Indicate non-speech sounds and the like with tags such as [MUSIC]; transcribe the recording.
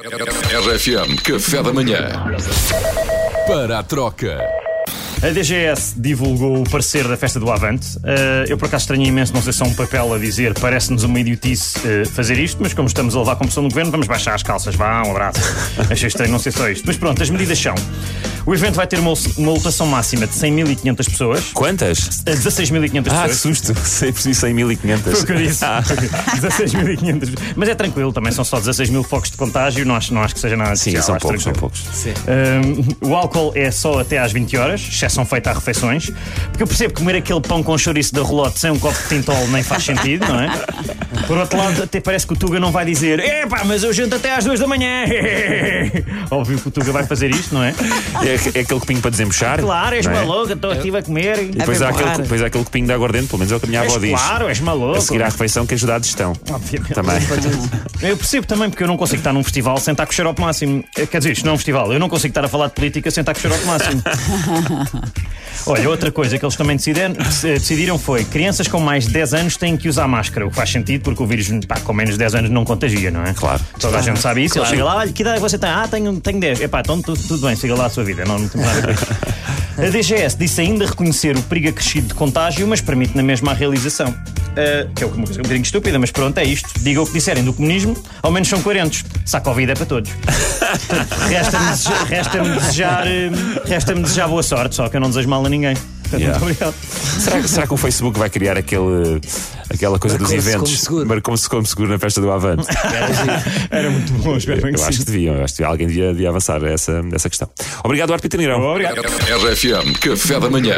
RFM Café da Manhã. Para a troca. A DGS divulgou o parecer da festa do Avante. Uh, eu, por acaso, estranhei imenso, não sei se é um papel a dizer parece-nos uma idiotice uh, fazer isto, mas como estamos a levar a competição do governo, vamos baixar as calças. Vá, um abraço. Achei estranho, não sei só isto. Mas pronto, as medidas são. O evento vai ter uma, uma lotação máxima de 100.500 pessoas. Quantas? A 16.500 Ah, que pessoas. susto. Sei por si 100.500. Foi o que eu disse. Ah. 16.500. Mas é tranquilo, também são só 16 mil focos de contágio, não acho, não acho que seja nada de Sim, são poucos, são poucos. Um, o álcool é só até às 20 horas, exceção feita a refeições, porque eu percebo que comer aquele pão com chouriço da rolote sem um copo de tintol nem faz sentido, não é? Por outro lado, até parece que o Tuga não vai dizer Epá, mas eu janto até às 2 da manhã. [LAUGHS] Óbvio que o Tuga vai fazer isto, não é? É, é aquele copinho para desembuchar. Claro, és não é? maluco, estou aqui a comer. E depois há, aquele, depois há aquele copinho de aguardente, pelo menos é o que a minha És avó diz. claro, és maluco. A seguir à refeição que ajuda a digestão. Obviamente. Também. [LAUGHS] Eu percebo também, porque eu não consigo estar num festival sem estar com o xarope máximo. Quer dizer, isto não é um festival, eu não consigo estar a falar de política sem estar com o xarope máximo. [LAUGHS] Olha, outra coisa que eles também decidiram, decidiram foi crianças com mais de 10 anos têm que usar máscara, o que faz sentido porque o vírus pá, com menos de 10 anos não contagia, não é? Claro. Toda a gente sabe isso. Ele chega lá, olha, que idade você tem? Ah, tenho, tenho 10. Epá, então tudo, tudo bem, siga lá a sua vida, não, não tem nada a ver com. A DGS disse ainda reconhecer o perigo acrescido de contágio, mas permite na mesma a realização. Uh, que é uma coisa um bocadinho estúpida, mas pronto, é isto. Diga o que disserem do comunismo, ao menos são coerentes. Se a Covid é para todos. [LAUGHS] Resta-me desejar, resta-me desejar, eh, resta-me desejar boa sorte, só que eu não desejo mal a ninguém. Yeah. Muito obrigado. Será, será que o Facebook vai criar aquele, aquela coisa dos eventos? como seguro. Marcou-se como seguro na festa do Avante. Era muito bom, espero bem Eu que acho sim. que deviam, eu acho que alguém devia, devia avançar essa, essa questão. Obrigado, Arpita Negrão. Obrigado. RFM Café da Manhã.